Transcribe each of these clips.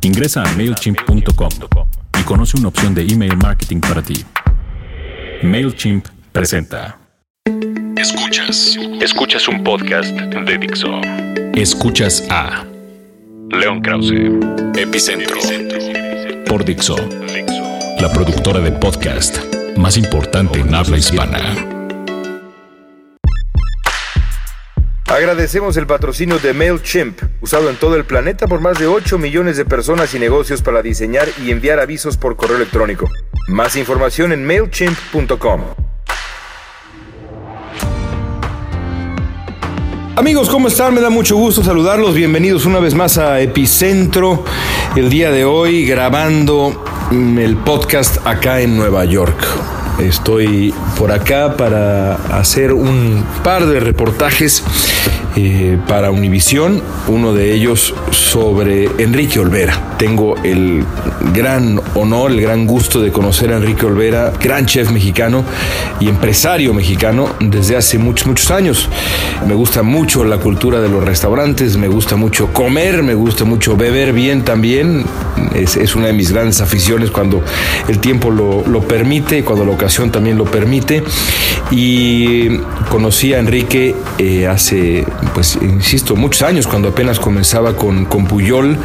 Ingresa a MailChimp.com y conoce una opción de email marketing para ti. MailChimp presenta. Escuchas. Escuchas un podcast de Dixo. Escuchas a León Krause. Epicentro. por Dixo, la productora de podcast más importante en habla hispana. Agradecemos el patrocinio de MailChimp, usado en todo el planeta por más de 8 millones de personas y negocios para diseñar y enviar avisos por correo electrónico. Más información en MailChimp.com. Amigos, ¿cómo están? Me da mucho gusto saludarlos. Bienvenidos una vez más a Epicentro. El día de hoy grabando el podcast acá en Nueva York. Estoy por acá para hacer un par de reportajes eh, para Univisión, uno de ellos sobre Enrique Olvera. Tengo el gran honor, el gran gusto de conocer a Enrique Olvera, gran chef mexicano y empresario mexicano desde hace muchos, muchos años. Me gusta mucho la cultura de los restaurantes, me gusta mucho comer, me gusta mucho beber bien también. Es, es una de mis grandes aficiones cuando el tiempo lo, lo permite, cuando la ocasión también lo permite. Y conocí a Enrique eh, hace, pues, insisto, muchos años, cuando apenas comenzaba con, con Puyol,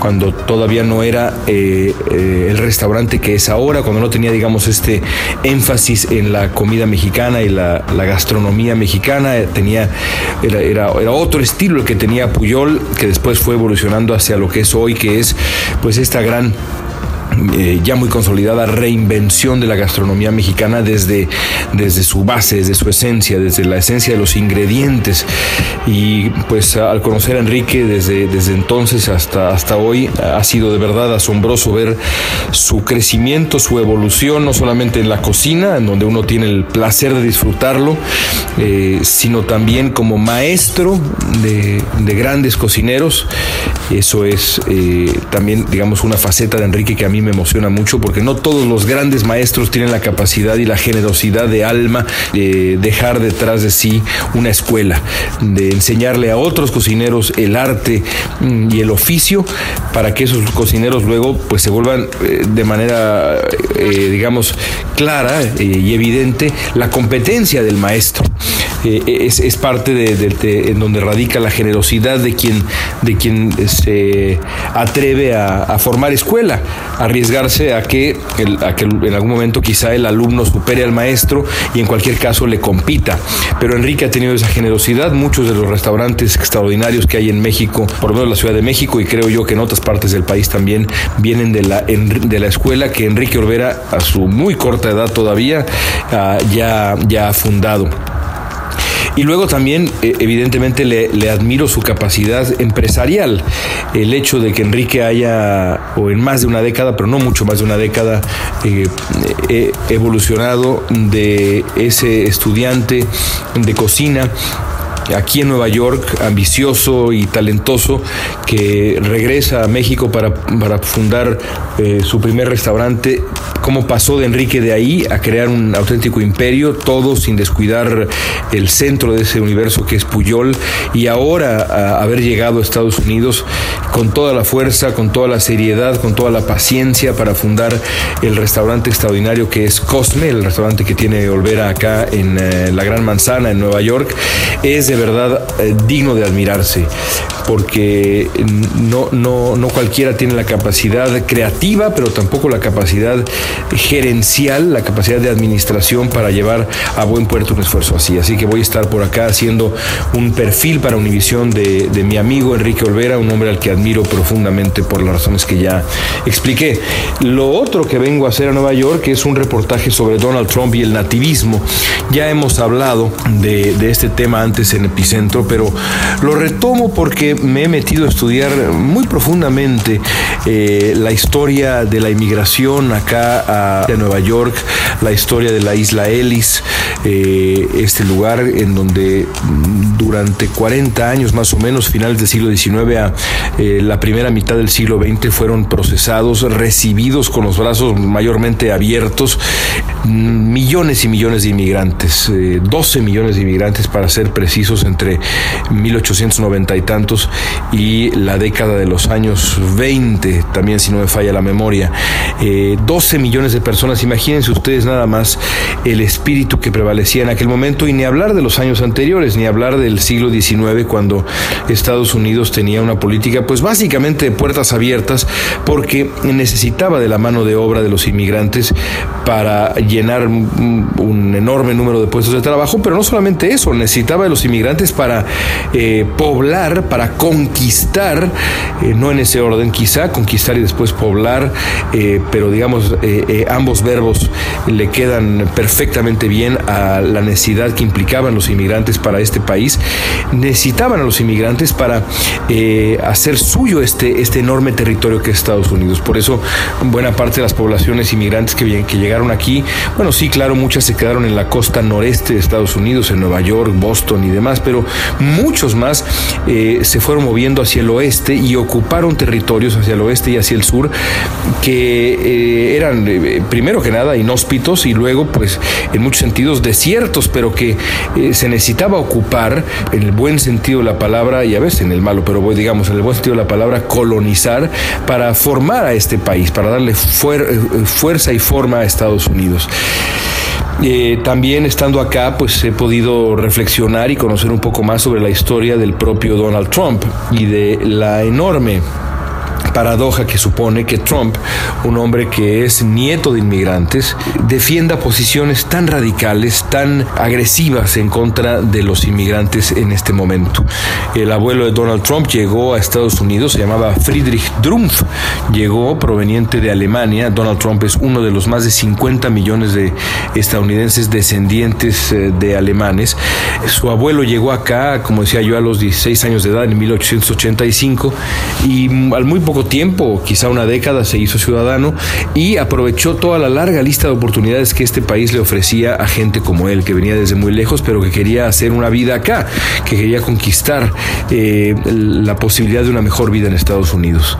cuando todavía no era eh, eh, el restaurante que es ahora, cuando no tenía, digamos, este énfasis en la comida mexicana y la, gastronomía mexicana, eh, tenía, era, era, era otro estilo el que tenía Puyol, que después fue evolucionando hacia lo que es hoy, que es, pues, esta gran eh, ya muy consolidada reinvención de la gastronomía mexicana desde, desde su base, desde su esencia, desde la esencia de los ingredientes. Y pues al conocer a Enrique desde, desde entonces hasta, hasta hoy, ha sido de verdad asombroso ver su crecimiento, su evolución, no solamente en la cocina, en donde uno tiene el placer de disfrutarlo, eh, sino también como maestro de, de grandes cocineros. Eso es eh, también, digamos, una faceta de Enrique que a mí me emociona mucho porque no todos los grandes maestros tienen la capacidad y la generosidad de alma de dejar detrás de sí una escuela, de enseñarle a otros cocineros el arte mm, y el oficio para que esos cocineros luego pues se vuelvan eh, de manera, eh, digamos, clara eh, y evidente la competencia del maestro. Eh, es, es, parte de, en donde radica la generosidad de quien, de quien se atreve a, formar escuela, a arriesgarse a que, el, a que en algún momento quizá el alumno supere al maestro y en cualquier caso le compita. Pero Enrique ha tenido esa generosidad, muchos de los restaurantes extraordinarios que hay en México, por lo menos en la Ciudad de México y creo yo que en otras partes del país también vienen de la, de la escuela que Enrique Olvera a su muy corta edad todavía uh, ya, ya ha fundado. Y luego también, eh, evidentemente, le, le, admiro su capacidad empresarial. El hecho de que Enrique haya, o en más de una década, pero no mucho más de una década, eh, eh, evolucionado de ese estudiante de cocina aquí en Nueva York, ambicioso y talentoso, que regresa a México para, para fundar eh, su primer restaurante. Cómo pasó de Enrique de ahí a crear un auténtico imperio, todo sin descuidar el centro de ese universo que es Puyol, y ahora a haber llegado a Estados Unidos con toda la fuerza, con toda la seriedad, con toda la paciencia para fundar el restaurante extraordinario que es Cosme, el restaurante que tiene Olvera acá en eh, la Gran Manzana, en Nueva York, es de verdad eh, digno de admirarse, porque no, no, no cualquiera tiene la capacidad creativa, pero tampoco la capacidad gerencial, la capacidad de administración para llevar a buen puerto un esfuerzo así. Así que voy a estar por acá haciendo un perfil para Univisión de, mi amigo Enrique Olvera, un hombre al que admiro profundamente por las razones que ya expliqué. Lo otro que vengo a hacer a Nueva York es un reportaje sobre Donald Trump y el nativismo. Ya hemos hablado de este tema antes en Epicentro, pero lo retomo porque me he metido a estudiar muy profundamente eh, la historia de la inmigración acá a, Nueva York, la historia de la isla Ellis, eh, este lugar en donde durante 40 años más o menos, finales del siglo XIX a eh, la primera mitad del siglo XX, fueron procesados, recibidos con los brazos mayormente abiertos, millones y millones de inmigrantes, 12 millones de inmigrantes para ser precisos entre 1890 y tantos 1900 y la década de los años 20, también si no me falla la memoria. 12 millones de personas, imagínense ustedes nada más el espíritu que prevalecía en aquel momento y ni hablar de los años anteriores, ni hablar del siglo XIX cuando Estados Unidos tenía una política pues básicamente de puertas abiertas porque necesitaba de la mano de obra de los inmigrantes para llenar un enorme número de puestos de trabajo, pero no solamente eso, necesitaba de los inmigrantes para eh, poblar, para conquistar, eh, no en ese orden quizá, conquistar y después poblar, eh, pero digamos ambos verbos le quedan perfectamente bien a la necesidad que implicaban los inmigrantes para este país. Necesitaban a los inmigrantes para hacer suyo este, este enorme territorio que es Estados Unidos. Por eso buena parte de las poblaciones inmigrantes que, que llegaron aquí, bueno, sí, claro, muchas se quedaron en la costa noreste de Estados Unidos, en Nueva York, Boston y demás, pero muchos más eh, fueron moviendo hacia el oeste y ocuparon territorios hacia el oeste y hacia el sur que eh, eran, eh, primero que nada, inhóspitos y luego, pues, en muchos sentidos desiertos, pero que se necesitaba ocupar en el buen sentido de la palabra y a veces en el malo, pero digamos, en el buen sentido de la palabra, colonizar para formar a este país, para darle fuerza y forma a Estados Unidos. Eh, también estando acá, pues he podido reflexionar y conocer un poco más sobre la historia del propio Donald Trump y de la enorme paradoja que supone que Trump, un hombre que es nieto de inmigrantes, defienda posiciones tan radicales, tan agresivas en contra de los inmigrantes en este momento. El abuelo de Donald Trump llegó a Estados Unidos, se llamaba Friedrich Drumpf, llegó proveniente de Alemania. Donald Trump es uno de los más de 50 millones de estadounidenses descendientes eh, de alemanes. Su abuelo llegó acá, como decía yo, a los 16 años de edad en 1885 y al muy poco tiempo, quizá una década, se hizo ciudadano y aprovechó toda la larga lista de oportunidades que este país le ofrecía a gente como él, que venía desde muy lejos, pero que quería hacer una vida acá, que quería conquistar eh, la posibilidad de una mejor vida en Estados Unidos.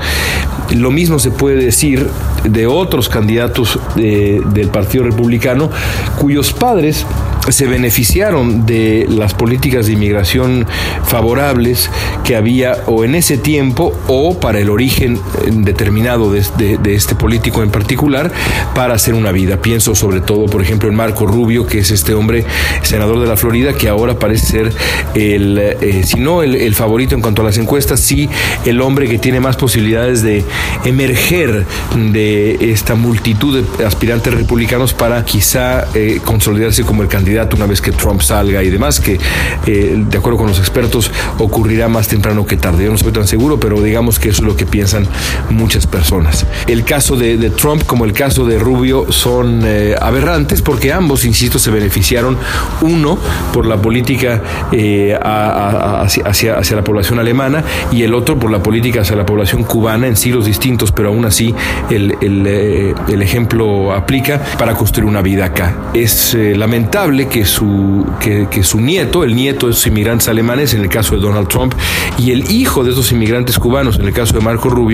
Lo mismo se puede decir de otros candidatos eh, del Partido Republicano cuyos padres se beneficiaron de las políticas de inmigración favorables que había o en ese tiempo o para el origen determinado de, este político en particular para hacer una vida. Pienso sobre todo, por ejemplo, en Marco Rubio, que es este hombre senador de la Florida, que ahora parece ser el, eh, si no el, favorito en cuanto a las encuestas, sí el hombre que tiene más posibilidades de emerger de esta multitud de aspirantes republicanos para quizá eh, consolidarse como el candidato una vez que Trump salga y demás, que eh, de acuerdo con los expertos ocurrirá más temprano que tarde. Yo no estoy tan seguro, pero digamos que eso es lo que piensan muchas personas. El caso de, Trump como el caso de Rubio son eh, aberrantes porque ambos, insisto, se beneficiaron, uno por la política eh, hacia, hacia, la población alemana y el otro por la política hacia la población cubana en siglos distintos, pero aún así el, el, el ejemplo aplica para construir una vida acá. Es lamentable que su, que, su nieto, el nieto de esos inmigrantes alemanes, en el caso de Donald Trump, y el hijo de esos inmigrantes cubanos, en el caso de Marco Rubio,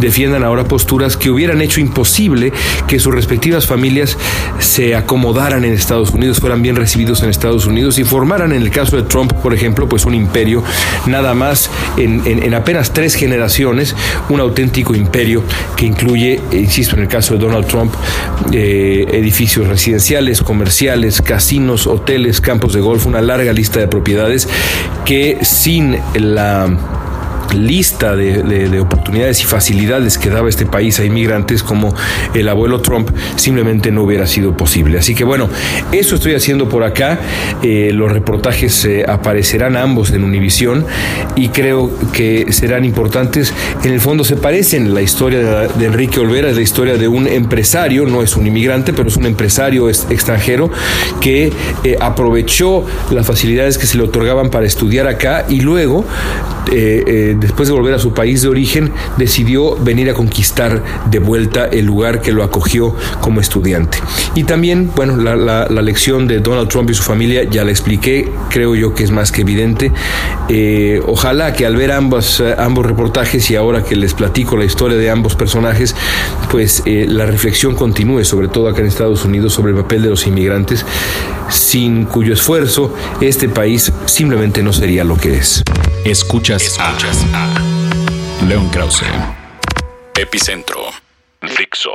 defiendan ahora posturas que hubieran hecho imposible que sus respectivas familias se acomodaran en Estados Unidos, fueran bien recibidos en Estados Unidos y formaran, en el caso de Trump, por ejemplo, pues un imperio, nada más en, apenas tres generaciones, un auténtico imperio que incluye, insisto, en el caso de Donald Trump, eh, edificios residenciales, comerciales, casinos, hoteles, campos de golf, una larga lista de propiedades que sin la lista de, oportunidades y facilidades que daba este país a inmigrantes como el abuelo Trump simplemente no hubiera sido posible. Así que bueno, eso estoy haciendo por acá. Eh, los reportajes eh, aparecerán ambos en Univisión y creo que serán importantes. En el fondo se parecen. La historia de, Enrique Olvera es la historia de un empresario, no es un inmigrante, pero es un empresario extranjero que eh, aprovechó las facilidades que se le otorgaban para estudiar acá y luego después de volver a su país de origen, decidió venir a conquistar de vuelta el lugar que lo acogió como estudiante. Y también, bueno, la, lección de Donald Trump y su familia ya la expliqué, creo yo que es más que evidente. Eh, ojalá que al ver ambos, ambos reportajes y ahora que les platico la historia de ambos personajes, pues eh, la reflexión continúe, sobre todo acá en Estados Unidos, sobre el papel de los inmigrantes, sin cuyo esfuerzo este país simplemente no sería lo que es. Escuchas, Escuchas León Krause, Epicentro, Dixo.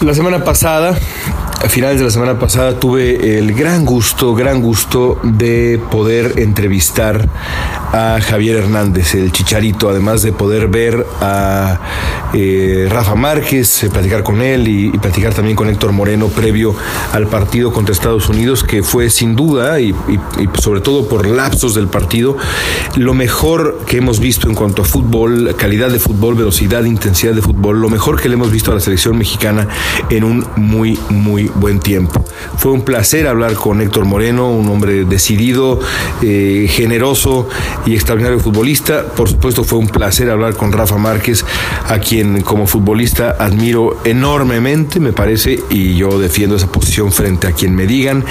La semana pasada, a finales de la semana pasada, tuve el gran gusto, gran gusto de poder entrevistar a Javier Hernández, el chicharito, además de poder ver a eh, Rafa Márquez, eh, platicar con él y, y, platicar también con Héctor Moreno previo al partido contra Estados Unidos, que fue sin duda y, y, y sobre todo por lapsos del partido, lo mejor que hemos visto en cuanto a fútbol, calidad de fútbol, velocidad, intensidad de fútbol, lo mejor que le hemos visto a la selección mexicana en un muy, muy buen tiempo. Fue un placer hablar con Héctor Moreno, un hombre decidido, eh, generoso y extraordinario futbolista. Por supuesto, fue un placer hablar con Rafa Márquez, a quien como futbolista admiro enormemente, me parece, y yo defiendo esa posición frente a quien me digan.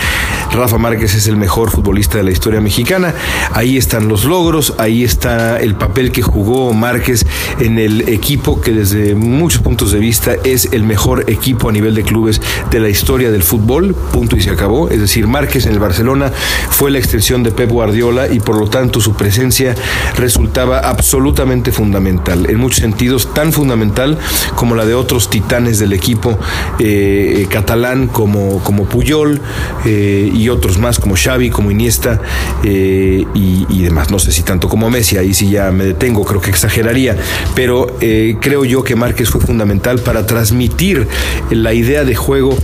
Rafa Márquez es el mejor futbolista de la historia mexicana. Ahí están los logros, ahí está el papel que jugó Márquez en el equipo que desde muchos puntos de vista es el mejor equipo a nivel de clubes de la historia del fútbol, punto y se acabó. Es decir, Márquez en el Barcelona fue la extensión de Pep Guardiola y por lo tanto su presencia resultaba absolutamente fundamental, en muchos sentidos tan fundamental como la de otros titanes del equipo eh, catalán como, como Puyol eh, y otros más como Xavi, como Iniesta eh, y, y, demás. No sé si tanto como Messi, ahí sí ya me detengo, creo que exageraría, pero creo yo que Márquez fue fundamental para transmitir la idea de juego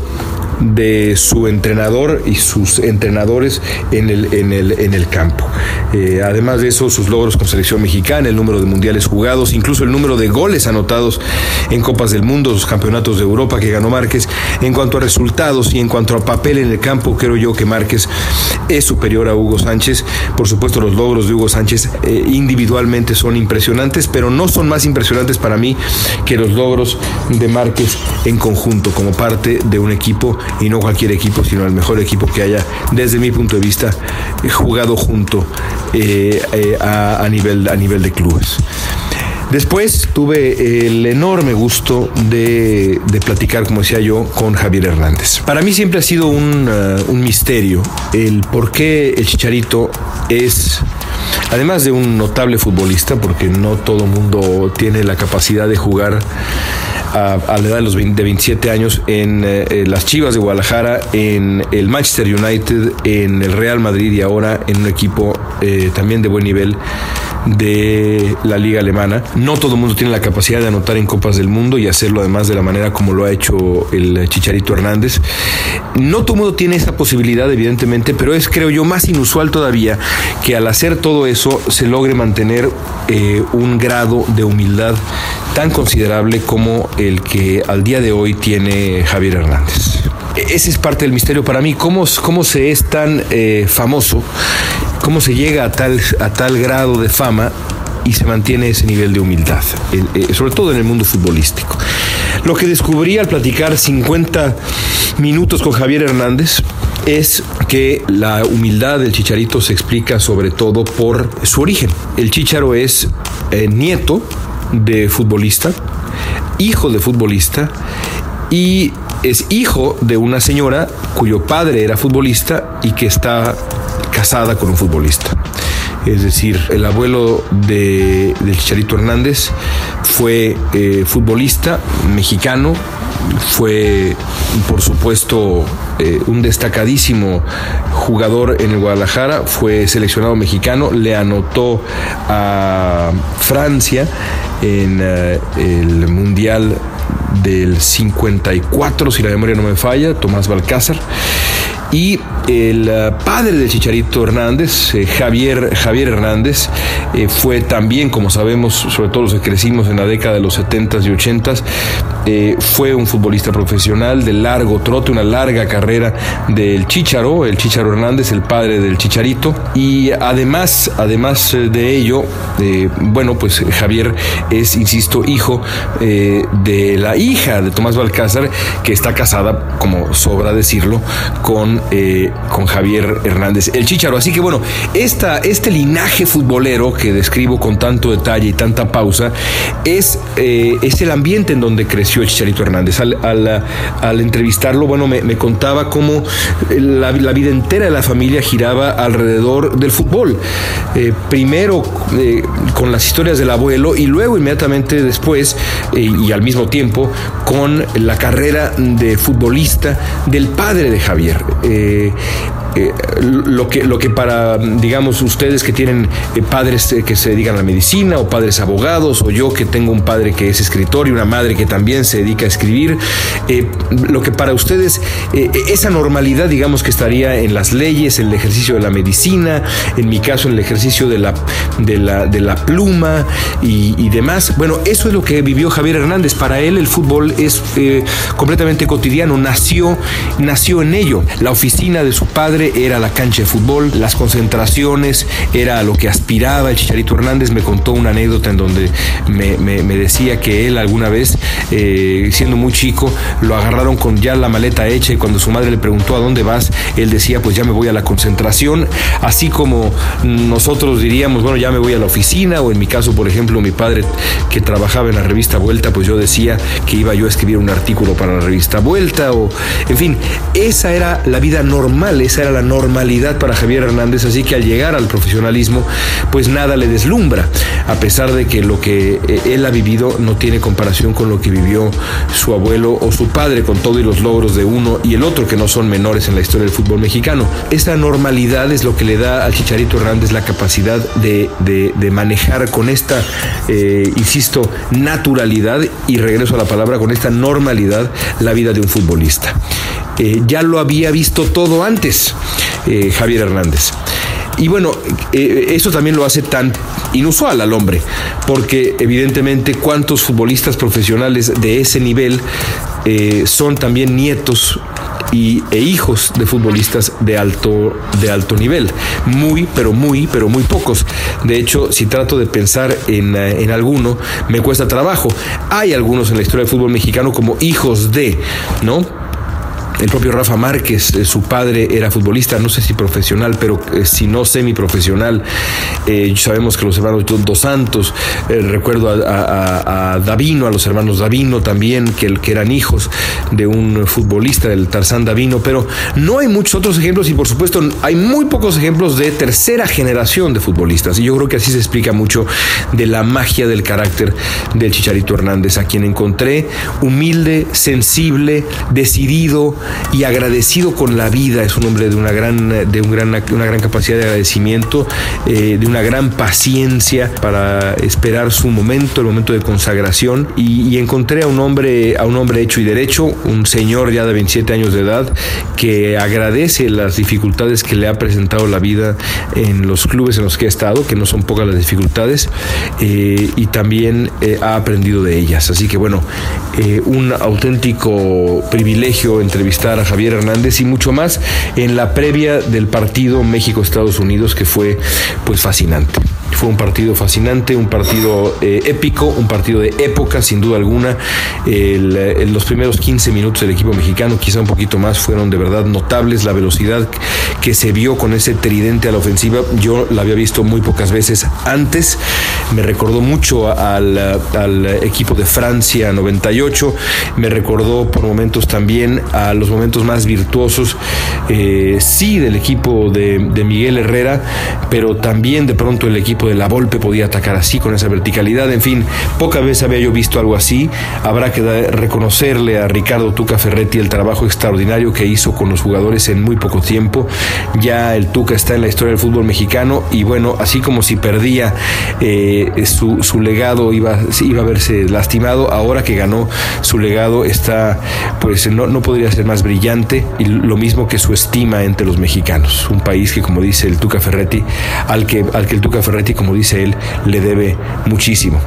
de su entrenador y sus entrenadores en el, en el, en el campo. Eh, además de eso, sus logros con selección mexicana, el número de mundiales jugados, incluso el número de goles anotados en Copas del Mundo, los campeonatos de Europa que ganó Márquez. En cuanto a resultados y en cuanto a papel en el campo, creo yo que Márquez es superior a Hugo Sánchez. Por supuesto, los logros de Hugo Sánchez eh, individualmente son impresionantes, pero no son más impresionantes para mí que los logros de Márquez en conjunto, como parte de un equipo y no cualquier equipo, sino el mejor equipo que haya, desde mi punto de vista, jugado junto eh, eh, a, nivel, a nivel de clubes. Después tuve el enorme gusto de, platicar, como decía yo, con Javier Hernández. Para mí siempre ha sido un, un misterio el por qué el Chicharito es además de un notable futbolista, porque no todo mundo tiene la capacidad de jugar a, a, la edad de los 20, de 27 años en eh, las Chivas de Guadalajara, en el Manchester United, en el Real Madrid y ahora en un equipo eh, también de buen nivel de la liga alemana. No todo el mundo tiene la capacidad de anotar en Copas del Mundo y hacerlo además de la manera como lo ha hecho el Chicharito Hernández. No todo el mundo tiene esa posibilidad, evidentemente, pero es, creo yo, más inusual todavía que al hacer todo eso se logre mantener eh, un grado de humildad tan considerable como el que al día de hoy tiene Javier Hernández. Ese es parte del misterio para mí, cómo, cómo se es tan eh, famoso, cómo se llega a tal, a tal grado de fama y se mantiene ese nivel de humildad, eh, sobre todo en el mundo futbolístico. Lo que descubrí al platicar 50 minutos con Javier Hernández es que la humildad del chicharito se explica sobre todo por su origen. El chicharo es eh, nieto de futbolista, hijo de futbolista y es hijo de una señora cuyo padre era futbolista y que está casada con un futbolista. Es decir, el abuelo de, del Chicharito Hernández fue eh, futbolista mexicano, fue por supuesto eh, un destacadísimo jugador en el Guadalajara, fue seleccionado mexicano, le anotó a Francia en uh, el Mundial del 54, si la memoria no me falla, Tomás Balcázar. Y el uh, padre del Chicharito Hernández, eh, Javier, Javier Hernández, eh, fue también, como sabemos, sobre todo los que crecimos en la década de los 70s y 80s, eh, fue un futbolista profesional de largo trote, una larga carrera del Chicharo, el Chicharo Hernández, el padre del Chicharito. Y además, además de ello, bueno, pues Javier es, insisto, hijo de la hija de Tomás Balcázar, que está casada, como sobra decirlo, con eh, con Javier Hernández, el Chicharo. Así que bueno, esta, este linaje futbolero que describo con tanto detalle y tanta pausa es, eh, es el ambiente en donde creció el Chicharito Hernández. Al, al, entrevistarlo, bueno, me, me contaba cómo la, la, vida entera de la familia giraba alrededor del fútbol. Eh, primero con las historias del abuelo y luego inmediatamente después y al mismo tiempo con la carrera de futbolista del padre de Javier. Eh, eh, lo, que, lo que para, digamos, ustedes que tienen eh, padres que se dedican a la medicina o padres abogados, o yo que tengo un padre que es escritor y una madre que también se dedica a escribir, lo que para ustedes, esa normalidad, digamos, que estaría en las leyes, en el ejercicio de la medicina, en mi caso, en el ejercicio de la, de la, de la pluma y, y demás. Bueno, eso es lo que vivió Javier Hernández. Para él el fútbol es completamente cotidiano, nació, nació en ello. La oficina de su padre era la cancha de fútbol, las concentraciones era lo que aspiraba. El Chicharito Hernández me contó una anécdota en donde me, decía que él alguna vez, eh, siendo muy chico, lo agarraron con ya la maleta hecha y cuando su madre le preguntó a dónde vas, él decía, pues ya me voy a la concentración, así como nosotros diríamos, bueno, ya me voy a la oficina, o en mi caso, por ejemplo, mi padre que trabajaba en la revista Vuelta, pues yo decía que iba yo a escribir un artículo para la revista Vuelta, o en fin, esa era la vida normal, esa era la normalidad para Javier Hernández, así que al llegar al profesionalismo, pues nada le deslumbra, a pesar de que lo que eh, él ha vivido no tiene comparación con lo que vivió su abuelo o su padre, con todos los logros de uno y el otro que no son menores en la historia del fútbol mexicano. Esta normalidad es lo que le da al Chicharito Hernández la capacidad de, manejar con esta, eh, insisto, naturalidad, y regreso a la palabra, con esta normalidad, la vida de un futbolista. Eh, ya lo había visto todo antes eh, Javier Hernández. Y bueno, eh, eso también lo hace tan inusual al hombre, porque evidentemente cuántos futbolistas profesionales de ese nivel son también nietos y, e hijos de futbolistas de alto, de alto nivel. Muy, pero muy, pero muy pocos. De hecho, si trato de pensar en, en alguno, me cuesta trabajo. Hay algunos en la historia del fútbol mexicano como hijos de, ¿no? El propio Rafa Márquez, eh, su padre era futbolista, no sé si profesional, pero eh, si no semiprofesional. Eh, sabemos que los hermanos Dos Santos, recuerdo a, Davino, a los hermanos Davino también, que, que eran hijos de un futbolista, del Tarzán Davino, pero no hay muchos otros ejemplos y por supuesto hay muy pocos ejemplos de tercera generación de futbolistas. Y yo creo que así se explica mucho de la magia del carácter del Chicharito Hernández, a quien encontré humilde, sensible, decidido, y agradecido con la vida. Es un hombre de una gran, de un gran, una gran capacidad de agradecimiento, eh, de una gran paciencia para esperar su momento, el momento de consagración. Y, encontré a un hombre, a un hombre hecho y derecho, un señor ya de 27 años de edad, que agradece las dificultades que le ha presentado la vida en los clubes en los que ha estado, que no son pocas las dificultades, eh, y también eh, ha aprendido de ellas. Así que bueno, un auténtico privilegio entrevistar a Javier Hernández y mucho más en la previa del partido México-Estados Unidos que fue pues fascinante. Fue un partido fascinante, un partido eh, épico, un partido de época, sin duda alguna. El, los primeros 15 minutos del equipo mexicano, quizá un poquito más, fueron de verdad notables. La velocidad que se vio con ese tridente a la ofensiva, yo la había visto muy pocas veces antes. Me recordó mucho al, al equipo de Francia 98. Me recordó por momentos también a los momentos más virtuosos, eh, sí, del equipo de, de Miguel Herrera, pero también de pronto el equipo de la Volpe podía atacar así, con esa verticalidad. En fin, pocas veces había yo visto algo así. Habrá que reconocerle a Ricardo Tuca Ferretti el trabajo extraordinario que hizo con los jugadores en muy poco tiempo. Ya el Tuca está en la historia del fútbol mexicano y bueno, así como si perdía eh, su, legado iba, iba a verse lastimado, ahora que ganó su legado está, pues no, no podría ser más brillante y lo mismo que su estima entre los mexicanos. Un país que, como dice el Tuca Ferretti, al que, al que el Tuca Ferretti como dice él, le debe muchísimo.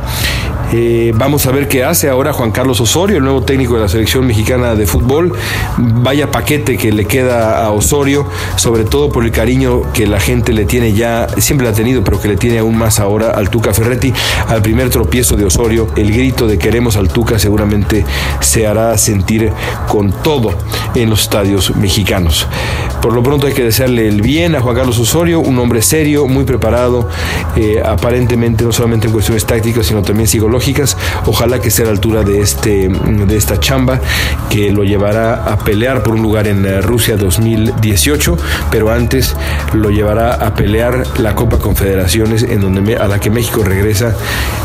Eh, vamos a ver qué hace ahora Juan Carlos Osorio, el nuevo técnico de la selección mexicana de fútbol. Vaya paquete que le queda a Osorio, sobre todo por el cariño que la gente le tiene ya, siempre la ha tenido, pero que le tiene aún más ahora al Tuca Ferretti. Al primer tropiezo de Osorio, el grito de queremos al Tuca seguramente se hará sentir con todo en los estadios mexicanos. Por lo pronto hay que desearle el bien a Juan Carlos Osorio, un hombre serio, muy preparado, eh, aparentemente no solamente en cuestiones tácticas, sino también psicológicas. Ojalá que esté a la altura de, este, de esta chamba que lo llevará a pelear por un lugar en eh, Rusia 2018, pero antes lo llevará a pelear la Copa Confederaciones, en donde a la que México regresa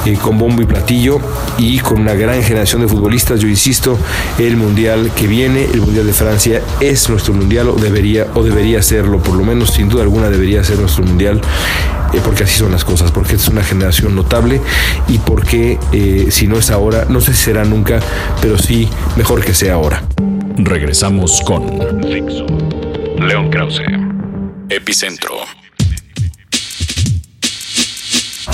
eh, con bombo y platillo y con una gran generación de futbolistas. Yo insisto, el mundial que viene, el mundial de Francia, es nuestro mundial o debería o debería serlo, por lo menos sin duda alguna debería ser nuestro mundial porque así son las cosas, porque es una generación notable y porque eh, si no es ahora, no sé si será nunca, pero sí mejor que sea ahora. Regresamos con León Krause, Epicentro.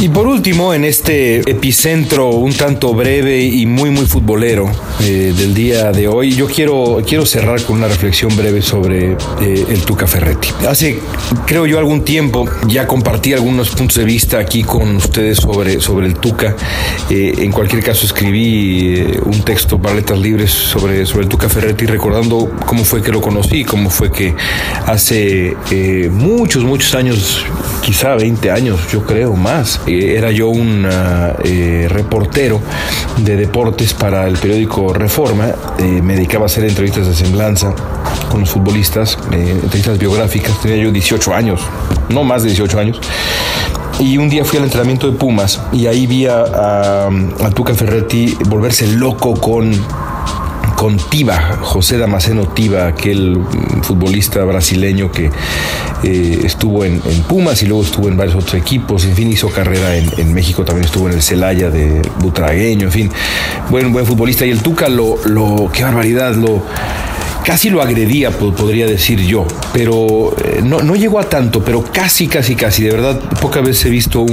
Y por último, en este epicentro un tanto breve y muy muy futbolero eh, del día de hoy, yo quiero, quiero cerrar con una reflexión breve sobre eh, el Tuca Ferretti. Hace, creo yo, algún tiempo ya compartí algunos puntos de vista aquí con ustedes sobre, sobre el Tuca. Eh, en cualquier caso, escribí un texto para Letras Libres sobre, sobre el Tuca Ferretti, recordando cómo fue que lo conocí, cómo fue que hace muchos, muchos años, quizá 20 años, yo creo, más era yo un eh, reportero de deportes para el periódico Reforma. Eh, me dedicaba a hacer entrevistas de semblanza con los futbolistas, eh, entrevistas biográficas. Tenía yo 18 años, no más de 18 años. Y un día fui al entrenamiento de Pumas y ahí vi a, a Tuca Ferretti volverse loco con con Tiba, José Damasceno Tiba, aquel futbolista brasileño que eh, estuvo en, Pumas y luego estuvo en varios otros equipos, en fin, hizo carrera en, México, también estuvo en el Celaya de Butragueño, en fin, buen, buen futbolista. Y el Tuca, lo, lo qué barbaridad, lo casi lo agredía, podría decir yo, pero eh, no, no, llegó a tanto, pero casi, casi, casi. De verdad, pocas veces he visto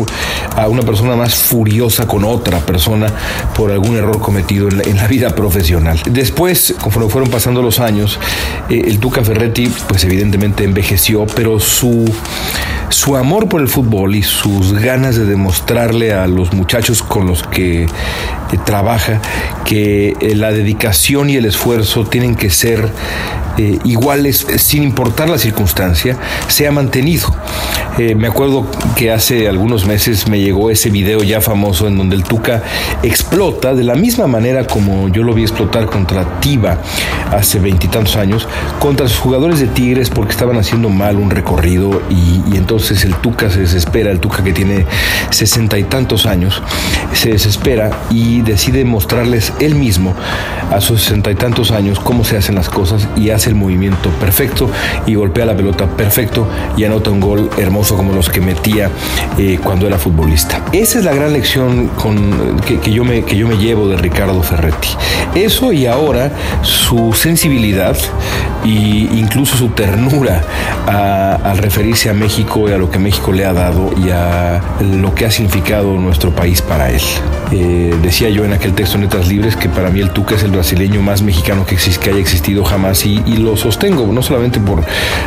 a una persona más furiosa con otra persona por algún error cometido en la, vida profesional. Después, conforme fueron pasando los años, eh, el Tuca Ferretti, pues evidentemente envejeció, pero su, su amor por el fútbol y sus ganas de demostrarle a los muchachos con los que trabaja que eh, la dedicación y el esfuerzo tienen que ser eh, iguales sin importar la circunstancia, se ha mantenido. Eh, me acuerdo que hace algunos meses me llegó ese video ya famoso en donde el Tuca explota de la misma manera como yo lo vi explotar contra Tiba hace veintitantos años, contra sus jugadores de Tigres porque estaban haciendo mal un recorrido y, y entonces el Tuca se desespera, el Tuca que tiene sesenta y tantos años, se desespera y decide mostrarles él mismo a sus sesenta y tantos años cómo se hacen las cosas y hace el movimiento perfecto y golpea la pelota perfecto y anota un gol hermoso como los que metía eh, cuando era futbolista. Esa es la gran lección que, yo me, que yo me llevo de Ricardo Ferretti. Eso y ahora su sensibilidad e incluso su ternura al referirse a México y a lo que México le ha dado y a lo que ha significado nuestro país para él. Eh, decía yo en aquel texto en Letras Libres que para mí el Tuca es el brasileño más mexicano que, que haya existido jamás y, y, lo sostengo, no solamente por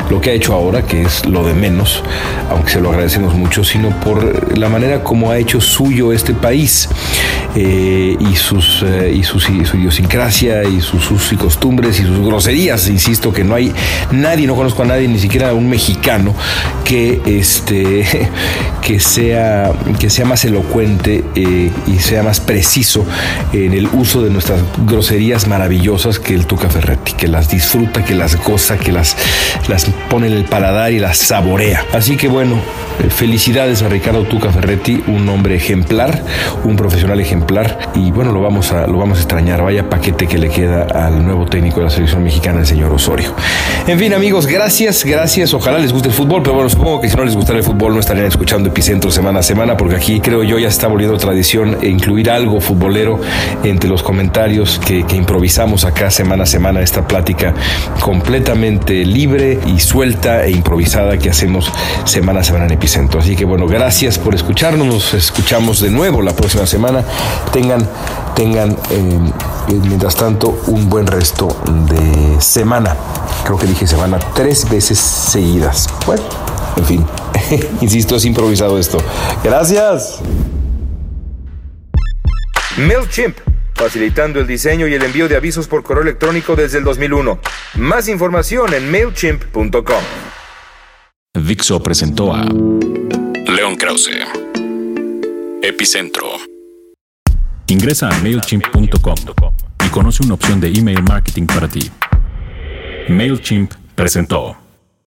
lo que ha hecho ahora, que es lo de menos, aunque se lo agradecemos mucho, sino por la manera como ha hecho suyo este país eh, y, sus, eh, y, su idiosincrasia y sus usos y costumbres y sus groserías, insisto que no hay nadie, no conozco a nadie, ni siquiera un mexicano que, este, que, sea, que sea más elocuente y sea sea más preciso en el uso de nuestras groserías maravillosas que el Tuca Ferretti, que las disfruta, que las goza, que las, las pone en el paladar y las saborea. Así que bueno, eh, felicidades a Ricardo Tuca Ferretti, un hombre ejemplar, un profesional ejemplar y bueno, lo vamos a, lo vamos a extrañar. Vaya paquete que le queda al nuevo técnico de la selección mexicana, el señor Osorio. En fin, amigos, gracias, gracias. Ojalá les guste el fútbol, pero bueno, supongo que si no les gustara el fútbol no estarían escuchando Epicentro semana a semana porque aquí creo yo ya está volviendo tradición incluir algo futbolero entre los comentarios que, que improvisamos acá semana a semana, esta plática completamente libre y suelta e improvisada que hacemos semana a semana en Epicentro. Así que bueno, gracias por escucharnos, nos escuchamos de nuevo la próxima semana. Tengan, tengan eh, mientras tanto un buen resto de semana. Creo que dije semana tres veces seguidas. Bueno, en fin, insisto, es improvisado esto. Gracias. MailChimp, facilitando el diseño y el envío de avisos por correo electrónico desde el 2001. Más información en mailchimp.com. Dixo presentó a León Krause. Epicentro. Ingresa a mailchimp.com y conoce una opción de email marketing para ti. MailChimp presentó.